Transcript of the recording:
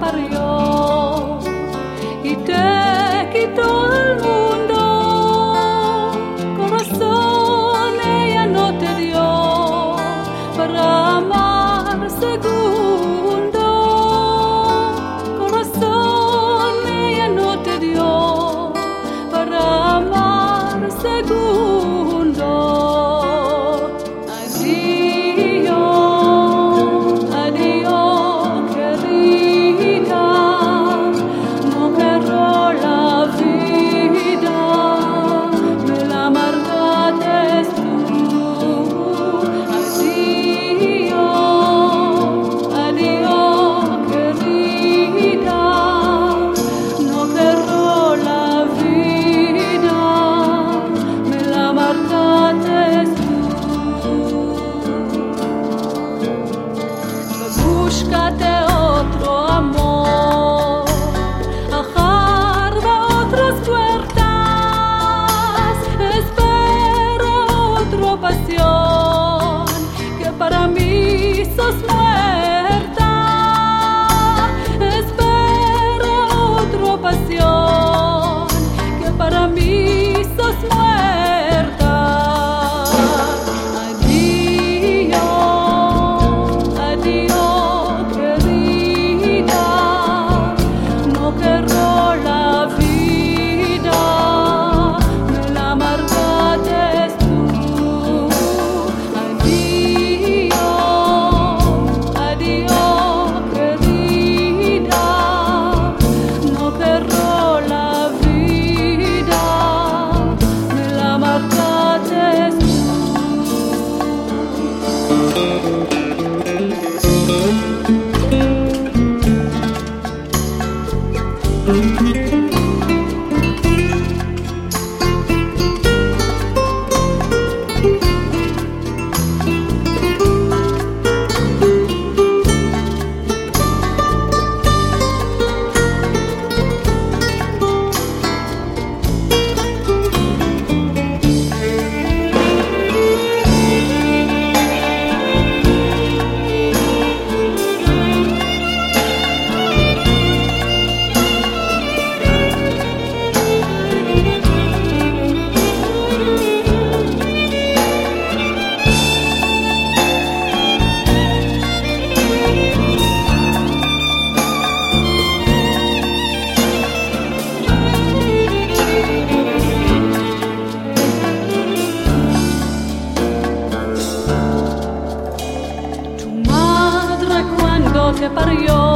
parió y te quitó el mundo. Corazón ella no te dio para amar noche parió.